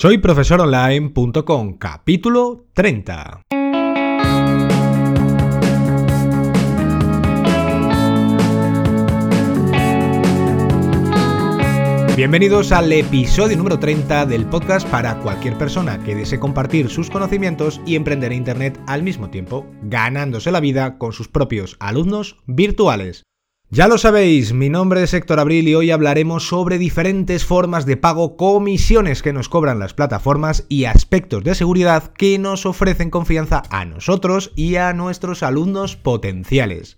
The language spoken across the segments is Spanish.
Soy profesoronline.com, capítulo 30. Bienvenidos al episodio número 30 del podcast para cualquier persona que desee compartir sus conocimientos y emprender Internet al mismo tiempo, ganándose la vida con sus propios alumnos virtuales. Ya lo sabéis, mi nombre es Héctor Abril y hoy hablaremos sobre diferentes formas de pago, comisiones que nos cobran las plataformas y aspectos de seguridad que nos ofrecen confianza a nosotros y a nuestros alumnos potenciales.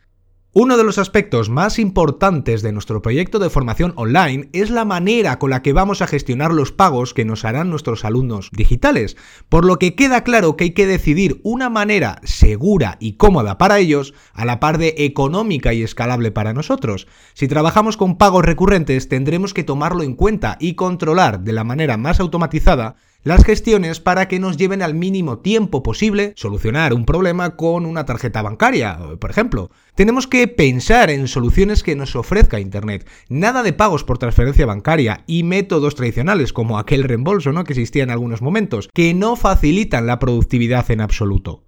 Uno de los aspectos más importantes de nuestro proyecto de formación online es la manera con la que vamos a gestionar los pagos que nos harán nuestros alumnos digitales, por lo que queda claro que hay que decidir una manera segura y cómoda para ellos, a la par de económica y escalable para nosotros. Si trabajamos con pagos recurrentes tendremos que tomarlo en cuenta y controlar de la manera más automatizada las gestiones para que nos lleven al mínimo tiempo posible solucionar un problema con una tarjeta bancaria, por ejemplo. Tenemos que pensar en soluciones que nos ofrezca Internet. Nada de pagos por transferencia bancaria y métodos tradicionales como aquel reembolso ¿no? que existía en algunos momentos, que no facilitan la productividad en absoluto.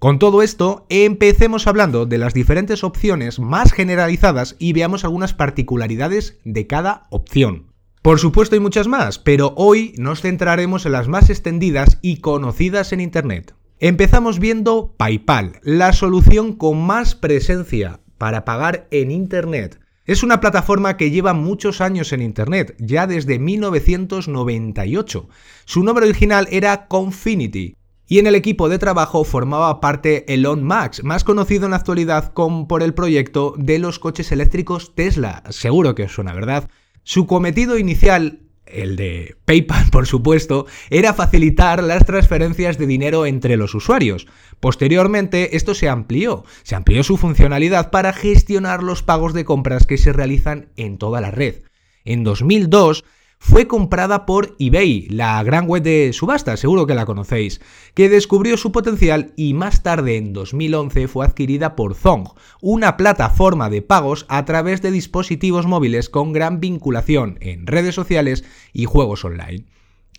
Con todo esto, empecemos hablando de las diferentes opciones más generalizadas y veamos algunas particularidades de cada opción. Por supuesto hay muchas más, pero hoy nos centraremos en las más extendidas y conocidas en Internet. Empezamos viendo PayPal, la solución con más presencia para pagar en Internet. Es una plataforma que lleva muchos años en Internet, ya desde 1998. Su nombre original era Confinity, y en el equipo de trabajo formaba parte Elon Musk, más conocido en la actualidad por el proyecto de los coches eléctricos Tesla. Seguro que os suena, ¿verdad? Su cometido inicial, el de PayPal por supuesto, era facilitar las transferencias de dinero entre los usuarios. Posteriormente esto se amplió, se amplió su funcionalidad para gestionar los pagos de compras que se realizan en toda la red. En 2002 fue comprada por eBay, la gran web de subasta, seguro que la conocéis, que descubrió su potencial y más tarde en 2011 fue adquirida por Zong, una plataforma de pagos a través de dispositivos móviles con gran vinculación en redes sociales y juegos online.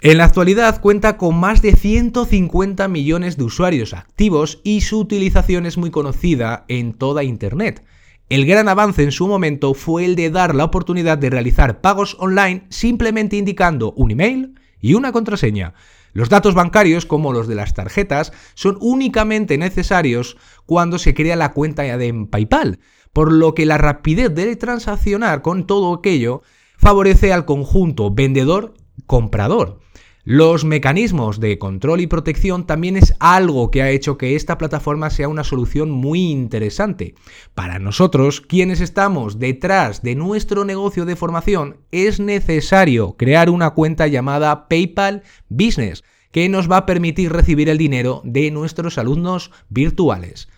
En la actualidad cuenta con más de 150 millones de usuarios activos y su utilización es muy conocida en toda Internet. El gran avance en su momento fue el de dar la oportunidad de realizar pagos online simplemente indicando un email y una contraseña. Los datos bancarios, como los de las tarjetas, son únicamente necesarios cuando se crea la cuenta de PayPal, por lo que la rapidez de transaccionar con todo aquello favorece al conjunto vendedor-comprador. Los mecanismos de control y protección también es algo que ha hecho que esta plataforma sea una solución muy interesante. Para nosotros, quienes estamos detrás de nuestro negocio de formación, es necesario crear una cuenta llamada PayPal Business, que nos va a permitir recibir el dinero de nuestros alumnos virtuales.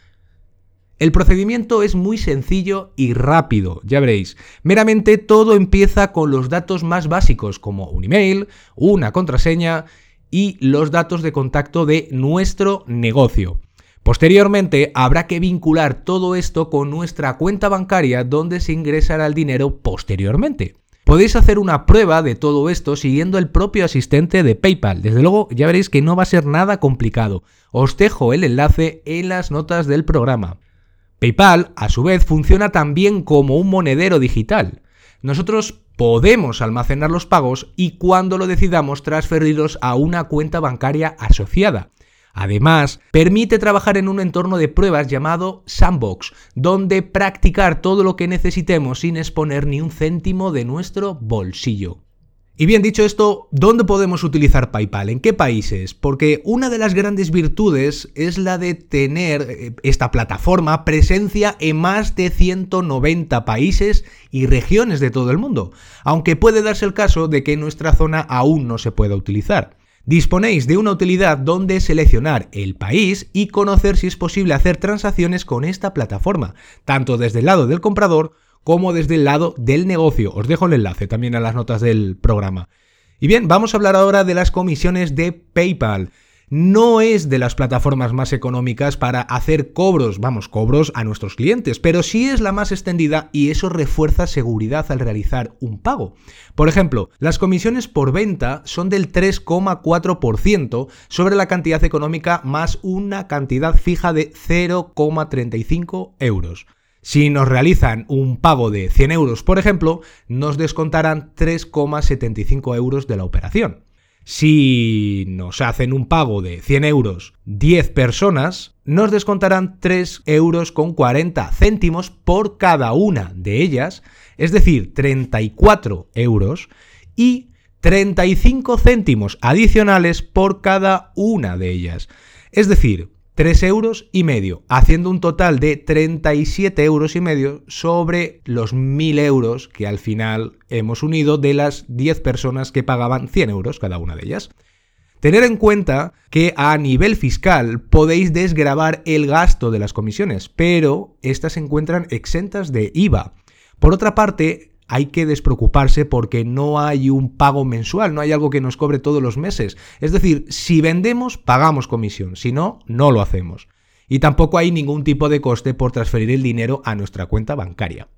El procedimiento es muy sencillo y rápido, ya veréis. Meramente todo empieza con los datos más básicos como un email, una contraseña y los datos de contacto de nuestro negocio. Posteriormente habrá que vincular todo esto con nuestra cuenta bancaria donde se ingresará el dinero posteriormente. Podéis hacer una prueba de todo esto siguiendo el propio asistente de PayPal. Desde luego ya veréis que no va a ser nada complicado. Os dejo el enlace en las notas del programa. PayPal, a su vez, funciona también como un monedero digital. Nosotros podemos almacenar los pagos y cuando lo decidamos transferirlos a una cuenta bancaria asociada. Además, permite trabajar en un entorno de pruebas llamado Sandbox, donde practicar todo lo que necesitemos sin exponer ni un céntimo de nuestro bolsillo. Y bien dicho esto, ¿dónde podemos utilizar PayPal? ¿En qué países? Porque una de las grandes virtudes es la de tener eh, esta plataforma presencia en más de 190 países y regiones de todo el mundo, aunque puede darse el caso de que nuestra zona aún no se pueda utilizar. Disponéis de una utilidad donde seleccionar el país y conocer si es posible hacer transacciones con esta plataforma, tanto desde el lado del comprador como desde el lado del negocio. Os dejo el enlace también a las notas del programa. Y bien, vamos a hablar ahora de las comisiones de PayPal. no es de las plataformas más económicas para hacer cobros, vamos, cobros a nuestros clientes, pero sí es la más extendida y eso refuerza seguridad al realizar un pago. Por ejemplo, las comisiones por venta son del 3,4% sobre la cantidad económica más una cantidad fija de 0,35 euros. Si nos realizan un pago de 100 euros, por ejemplo, nos descontarán 3,75 euros de la operación. Si nos hacen un pago de 100 euros 10 personas, nos descontarán 3 euros con 40 céntimos por cada una de ellas, es decir, 34 euros y 35 céntimos adicionales por cada una de ellas. Es decir, 3 euros y medio, haciendo un total de 37 euros y medio sobre los 1000 euros que al final hemos unido de las 10 personas que pagaban 100 euros cada una de ellas. Tener en cuenta que a nivel fiscal podéis desgravar el gasto de las comisiones, pero estas se encuentran exentas de IVA. Por otra parte, hay que despreocuparse porque no hay un pago mensual, no hay algo que nos cobre todos los meses. Es decir, si vendemos, pagamos comisión, si no, no lo hacemos. Y tampoco hay ningún tipo de coste por transferir el dinero a nuestra cuenta bancaria.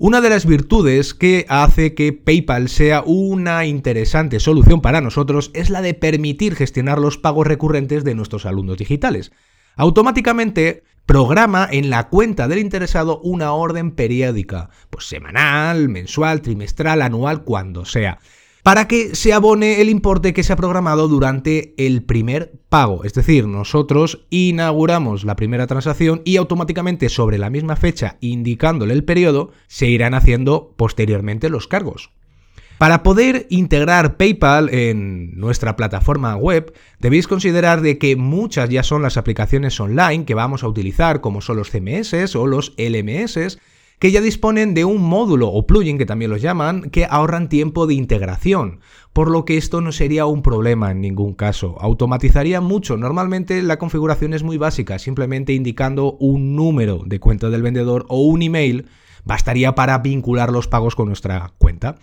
Una de las virtudes que hace que PayPal sea una interesante solución para nosotros es la de permitir gestionar los pagos recurrentes de nuestros alumnos digitales. Automáticamente programa en la cuenta del interesado una orden periódica, pues semanal, mensual, trimestral, anual, cuando sea, para que se abone el importe que se ha programado durante el primer pago. Es decir, nosotros inauguramos la primera transacción y automáticamente sobre la misma fecha, indicándole el periodo, se irán haciendo posteriormente los cargos. Para poder integrar PayPal en nuestra plataforma web, debéis considerar de que muchas ya son las aplicaciones online que vamos a utilizar, como son los CMS o los LMS, que ya disponen de un módulo o plugin que también los llaman, que ahorran tiempo de integración, por lo que esto no sería un problema en ningún caso. Automatizaría mucho. Normalmente la configuración es muy básica, simplemente indicando un número de cuenta del vendedor o un email bastaría para vincular los pagos con nuestra cuenta.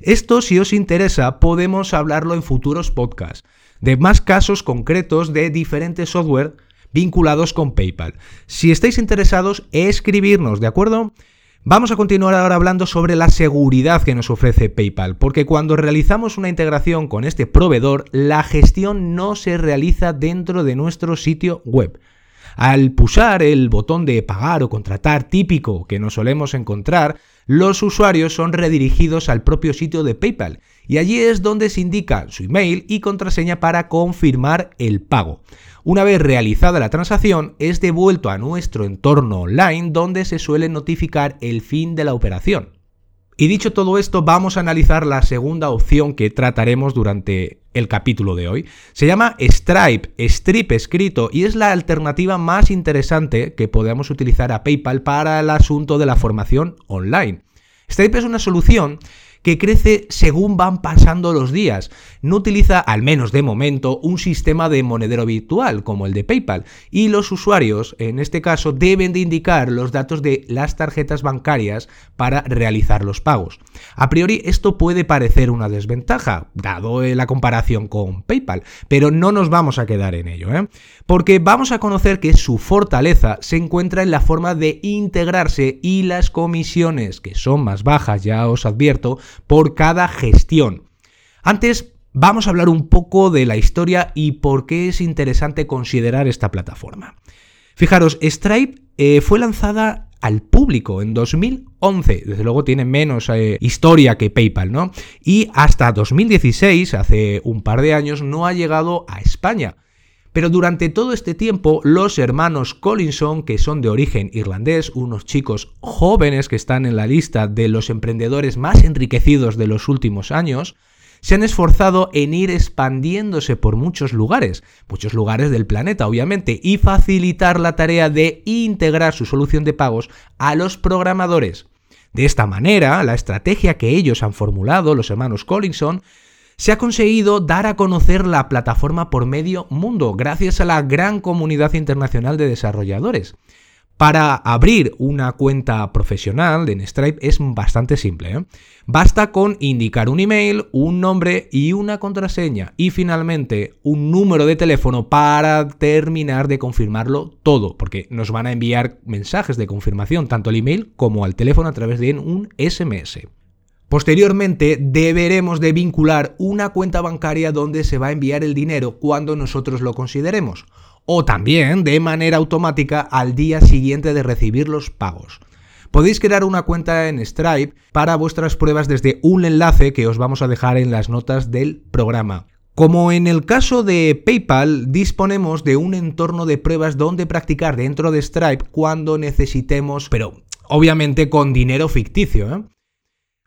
Esto, si os interesa, podemos hablarlo en futuros podcasts, de más casos concretos de diferentes software vinculados con PayPal. Si estáis interesados, escribirnos, ¿de acuerdo? Vamos a continuar ahora hablando sobre la seguridad que nos ofrece PayPal, porque cuando realizamos una integración con este proveedor, la gestión no se realiza dentro de nuestro sitio web. Al pulsar el botón de pagar o contratar típico que nos solemos encontrar, los usuarios son redirigidos al propio sitio de PayPal y allí es donde se indica su email y contraseña para confirmar el pago. Una vez realizada la transacción, es devuelto a nuestro entorno online donde se suele notificar el fin de la operación. Y dicho todo esto, vamos a analizar la segunda opción que trataremos durante el capítulo de hoy. Se llama Stripe, Stripe escrito, y es la alternativa más interesante que podemos utilizar a PayPal para el asunto de la formación online. Stripe es una solución que crece según van pasando los días. No utiliza, al menos de momento, un sistema de monedero virtual como el de PayPal y los usuarios, en este caso, deben de indicar los datos de las tarjetas bancarias para realizar los pagos. A priori esto puede parecer una desventaja, dado la comparación con PayPal, pero no nos vamos a quedar en ello, ¿eh? porque vamos a conocer que su fortaleza se encuentra en la forma de integrarse y las comisiones, que son más bajas, ya os advierto, por cada gestión. Antes vamos a hablar un poco de la historia y por qué es interesante considerar esta plataforma. Fijaros, Stripe eh, fue lanzada al público en 2011. Desde luego tiene menos eh, historia que PayPal, ¿no? Y hasta 2016, hace un par de años, no ha llegado a España. Pero durante todo este tiempo, los hermanos Collinson, que son de origen irlandés, unos chicos jóvenes que están en la lista de los emprendedores más enriquecidos de los últimos años, se han esforzado en ir expandiéndose por muchos lugares, muchos lugares del planeta obviamente, y facilitar la tarea de integrar su solución de pagos a los programadores. De esta manera, la estrategia que ellos han formulado, los hermanos Collinson, se ha conseguido dar a conocer la plataforma por medio mundo, gracias a la gran comunidad internacional de desarrolladores. Para abrir una cuenta profesional en Stripe es bastante simple. ¿eh? Basta con indicar un email, un nombre y una contraseña y finalmente un número de teléfono para terminar de confirmarlo todo, porque nos van a enviar mensajes de confirmación tanto al email como al teléfono a través de un SMS. Posteriormente deberemos de vincular una cuenta bancaria donde se va a enviar el dinero cuando nosotros lo consideremos o también de manera automática al día siguiente de recibir los pagos. Podéis crear una cuenta en Stripe para vuestras pruebas desde un enlace que os vamos a dejar en las notas del programa. Como en el caso de PayPal, disponemos de un entorno de pruebas donde practicar dentro de Stripe cuando necesitemos, pero obviamente con dinero ficticio. ¿eh?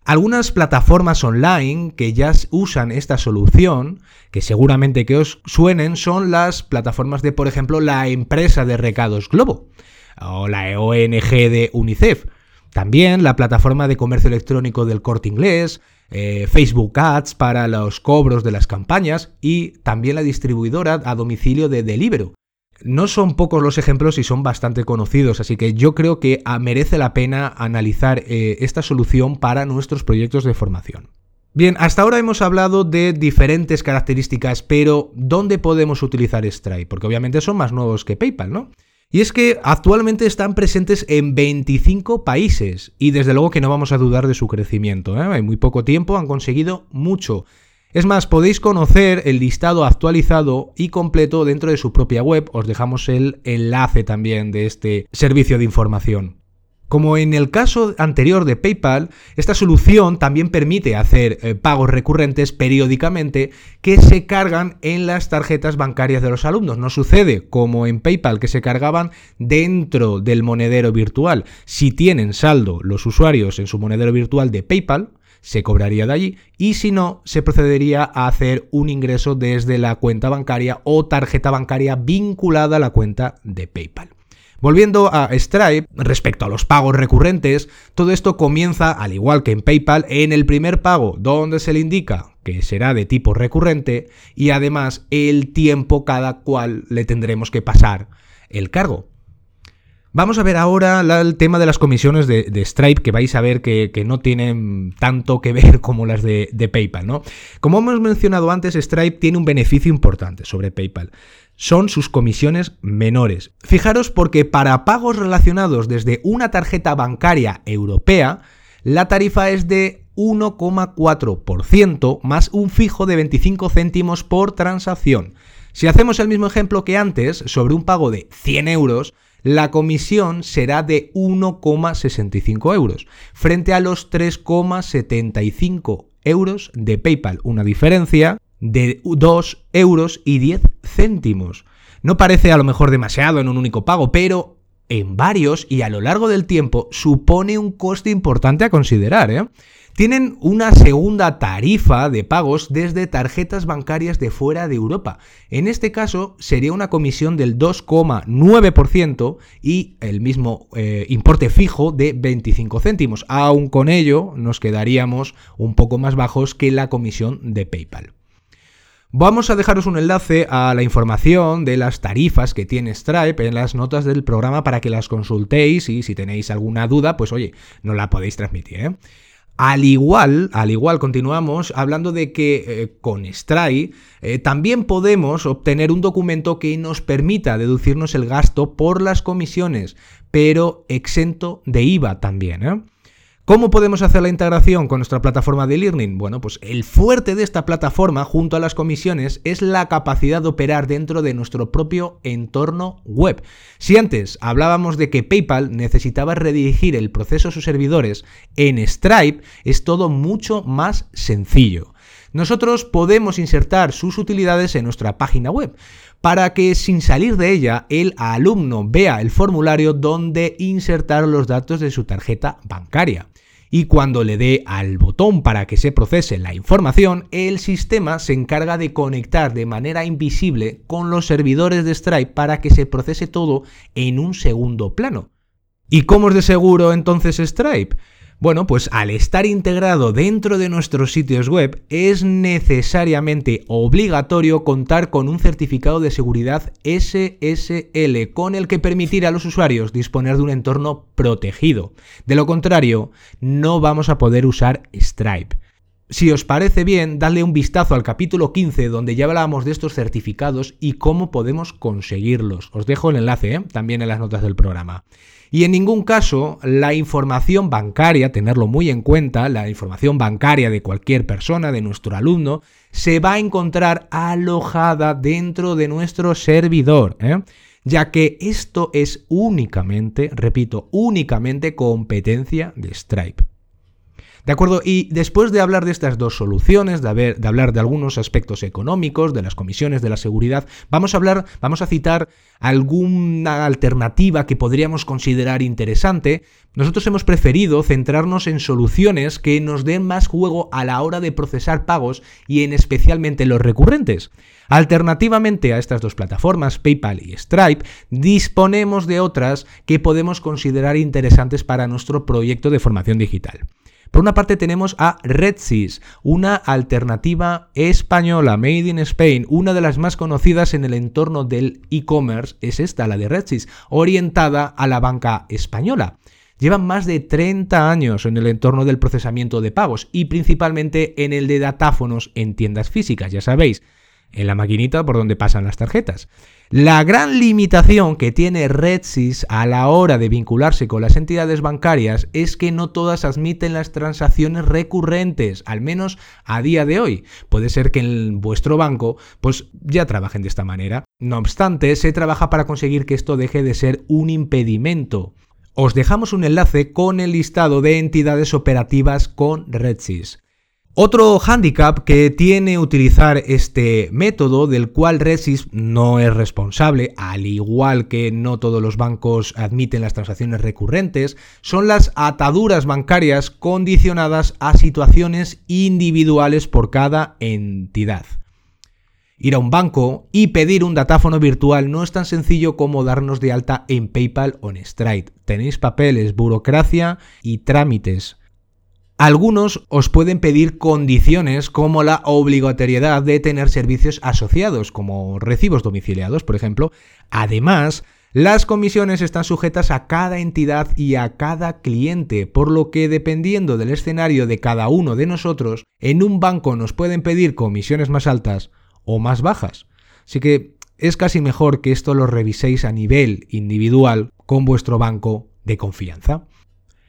Algunas plataformas online que ya usan esta solución, que seguramente que os suenen, son las plataformas de, por ejemplo, la empresa de recados Globo o la ONG de UNICEF. También la plataforma de comercio electrónico del corte inglés, eh, Facebook Ads para los cobros de las campañas y también la distribuidora a domicilio de Deliveroo. No son pocos los ejemplos y son bastante conocidos, así que yo creo que ah, merece la pena analizar eh, esta solución para nuestros proyectos de formación. Bien, hasta ahora hemos hablado de diferentes características, pero ¿dónde podemos utilizar Stripe? Porque obviamente son más nuevos que PayPal, ¿no? Y es que actualmente están presentes en 25 países y desde luego que no vamos a dudar de su crecimiento. ¿eh? En muy poco tiempo han conseguido mucho. Es más, podéis conocer el listado actualizado y completo dentro de su propia web. Os dejamos el enlace también de este servicio de información. Como en el caso anterior de PayPal, esta solución también permite hacer eh, pagos recurrentes periódicamente que se cargan en las tarjetas bancarias de los alumnos. No sucede como en PayPal que se cargaban dentro del monedero virtual. Si tienen saldo los usuarios en su monedero virtual de PayPal, se cobraría de allí y si no, se procedería a hacer un ingreso desde la cuenta bancaria o tarjeta bancaria vinculada a la cuenta de PayPal. Volviendo a Stripe, respecto a los pagos recurrentes, todo esto comienza, al igual que en PayPal, en el primer pago, donde se le indica que será de tipo recurrente y además el tiempo cada cual le tendremos que pasar el cargo. Vamos a ver ahora el tema de las comisiones de, Stripe, que vais a ver que, no tienen tanto que ver como las de, de PayPal, ¿no? Como hemos mencionado antes, Stripe tiene un beneficio importante sobre PayPal son sus comisiones menores. Fijaros porque para pagos relacionados desde una tarjeta bancaria europea, la tarifa es de 1,4% más un fijo de 25 céntimos por transacción. Si hacemos el mismo ejemplo que antes, sobre un pago de 100 euros, la comisión será de 1,65 euros, frente a los 3,75 euros de PayPal, una diferencia de 2 euros y 10 céntimos. No parece a lo mejor demasiado en un único pago, pero en varios y a lo largo del tiempo supone un coste importante a considerar. ¿eh? Tienen una segunda tarifa de pagos desde tarjetas bancarias de fuera de Europa. En este caso sería una comisión del 2,9% y el mismo eh, importe fijo de 25 céntimos. Aún con ello nos quedaríamos un poco más bajos que la comisión de PayPal. Vamos a dejaros un enlace a la información de las tarifas que tiene Stripe en las notas del programa para que las consultéis y si tenéis alguna duda, pues oye, no la podéis transmitir. ¿eh? Al igual, al igual continuamos hablando de que eh, con Stripe eh, también podemos obtener un documento que nos permita deducirnos el gasto por las comisiones, pero exento de IVA también. ¿Cómo podemos hacer la integración con nuestra plataforma de learning? Bueno, pues el fuerte de esta plataforma junto a las comisiones es la capacidad de operar dentro de nuestro propio entorno web. Si antes hablábamos de que PayPal necesitaba redirigir el proceso a sus servidores, en Stripe es todo mucho más sencillo. Nosotros podemos insertar sus utilidades en nuestra página web para que sin salir de ella el alumno vea el formulario donde insertar los datos de su tarjeta bancaria y cuando le dé al botón para que se procese la información, el sistema se encarga de conectar de manera invisible con los servidores de Stripe para que se procese todo en un segundo plano. ¿Y cómo es de seguro entonces Stripe? Bueno, pues al estar integrado dentro de nuestros sitios web es necesariamente obligatorio contar con un certificado de seguridad SSL con el que permitir a los usuarios disponer de un entorno protegido. De lo contrario, no vamos a poder usar Stripe. Si os parece bien, dadle un vistazo al capítulo 15 donde ya hablábamos de estos certificados y cómo podemos conseguirlos. Os dejo el enlace ¿eh? también en las notas del programa. Y en ningún caso la información bancaria, tenerlo muy en cuenta, la información bancaria de cualquier persona, de nuestro alumno, se va a encontrar alojada dentro de nuestro servidor. ¿eh? ya que esto es únicamente, repito, únicamente competencia de Stripe. ¿De acuerdo? Y después de hablar de estas dos soluciones, de, hablar de algunos aspectos económicos, de las comisiones, de la seguridad, vamos a hablar, vamos a citar alguna alternativa que podríamos considerar interesante. Nosotros hemos preferido centrarnos en soluciones que nos den más juego a la hora de procesar pagos y en especialmente los recurrentes. Alternativamente a estas dos plataformas, PayPal y Stripe, disponemos de otras que podemos considerar interesantes para nuestro proyecto de formación digital. Por una parte tenemos a RedSys, una alternativa española, Made in Spain, una de las más conocidas en el entorno del e-commerce es esta, la de RedSys, orientada a la banca española. Llevan más de 30 años en el entorno del procesamiento de pagos y principalmente en el de datáfonos en tiendas físicas, ya sabéis, en la maquinita por donde pasan las tarjetas. La gran limitación que tiene RedSys a la hora de vincularse con las entidades bancarias es que no todas admiten las transacciones recurrentes, al menos a día de hoy. Puede ser que en vuestro banco pues ya trabajen de esta manera. No obstante, se trabaja para conseguir que esto deje de ser un impedimento. Os dejamos un enlace con el listado de entidades operativas con RedSys. Otro hándicap que tiene utilizar este método, del cual Resys no es responsable, al igual que no todos los bancos admiten las transacciones recurrentes, son las ataduras bancarias condicionadas a situaciones individuales por cada entidad. Ir a un banco y pedir un datáfono virtual no es tan sencillo como darnos de alta en PayPal o en Stripe. Tenéis papeles, burocracia y trámites. Algunos os pueden pedir condiciones como la obligatoriedad de tener servicios asociados, como recibos domiciliados, por ejemplo. Además, las comisiones están sujetas a cada entidad y a cada cliente, por lo que dependiendo del escenario de cada uno de nosotros, en un banco nos pueden pedir comisiones más altas o más bajas. Así que es casi mejor que esto lo reviséis a nivel individual con vuestro banco de confianza.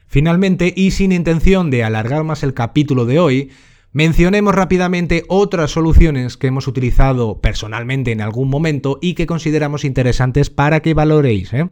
Finalmente, y sin intención de alargar más el capítulo de hoy, mencionemos rápidamente otras soluciones que hemos utilizado personalmente en algún momento y que consideramos interesantes para que valoréis. ¿eh?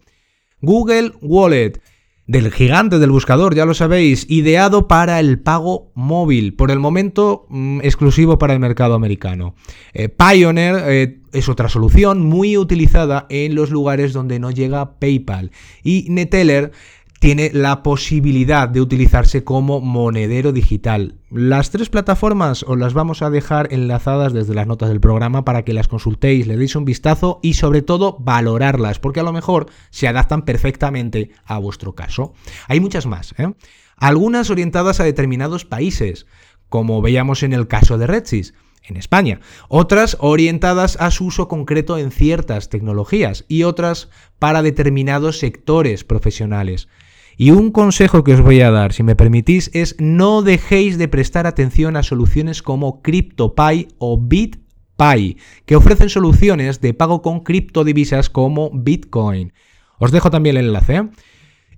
Google Wallet del gigante del buscador, ya lo sabéis, ideado para el pago móvil, por el momento mm, exclusivo para el mercado americano. Eh, Pioneer eh, es otra solución muy utilizada en los lugares donde no llega PayPal. Y Neteller tiene la posibilidad de utilizarse como monedero digital. Las tres plataformas os las vamos a dejar enlazadas desde las notas del programa para que las consultéis, le deis un vistazo y sobre todo valorarlas, porque a lo mejor se adaptan perfectamente a vuestro caso. Hay muchas más, ¿eh? algunas orientadas a determinados países, como veíamos en el caso de RedSys en España, otras orientadas a su uso concreto en ciertas tecnologías y otras para determinados sectores profesionales. Y un consejo que os voy a dar, si me permitís, es no dejéis de prestar atención a soluciones como CryptoPy o BitPy, que ofrecen soluciones de pago con criptodivisas como Bitcoin. Os dejo también el enlace. ¿eh?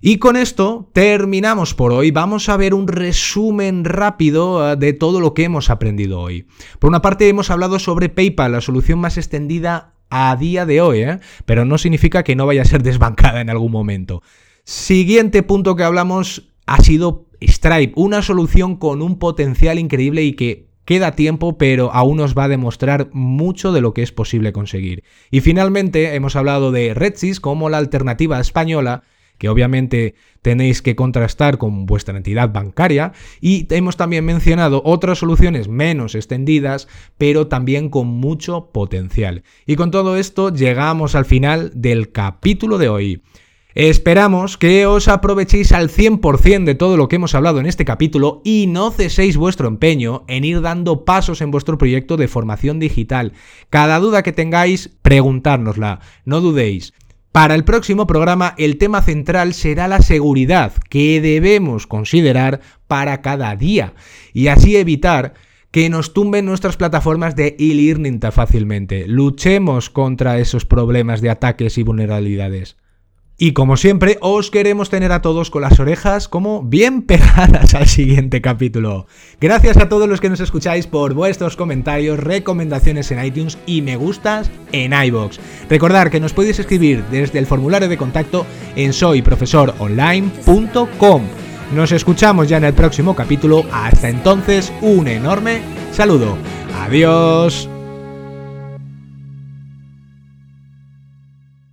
Y con esto terminamos por hoy. Vamos a ver un resumen rápido eh, de todo lo que hemos aprendido hoy. Por una parte hemos hablado sobre PayPal, la solución más extendida a día de hoy, ¿eh? pero no significa que no vaya a ser desbancada en algún momento. Siguiente punto que hablamos ha sido Stripe, una solución con un potencial increíble y que queda tiempo, pero aún nos va a demostrar mucho de lo que es posible conseguir. Y finalmente hemos hablado de RedSys como la alternativa española que obviamente tenéis que contrastar con vuestra entidad bancaria y hemos también mencionado otras soluciones menos extendidas pero también con mucho potencial. Y con todo esto llegamos al final del capítulo de hoy. Esperamos que os aprovechéis al 100% de todo lo que hemos hablado en este capítulo y no ceséis vuestro empeño en ir dando pasos en vuestro proyecto de formación digital. Cada duda que tengáis, preguntárnosla, no dudéis. Para el próximo programa el tema central será la seguridad que debemos considerar para cada día y así evitar que nos tumben nuestras plataformas de e-learning tan fácilmente. Luchemos contra esos problemas de ataques y vulnerabilidades. Y como siempre, os queremos tener a todos con las orejas como bien pegadas al siguiente capítulo. Gracias a todos los que nos escucháis por vuestros comentarios, recomendaciones en iTunes y me gustas en iBox. Recordad que nos podéis escribir desde el formulario de contacto en soyprofesoronline.com. Nos escuchamos ya en el próximo capítulo. Hasta entonces, un enorme saludo. Adiós.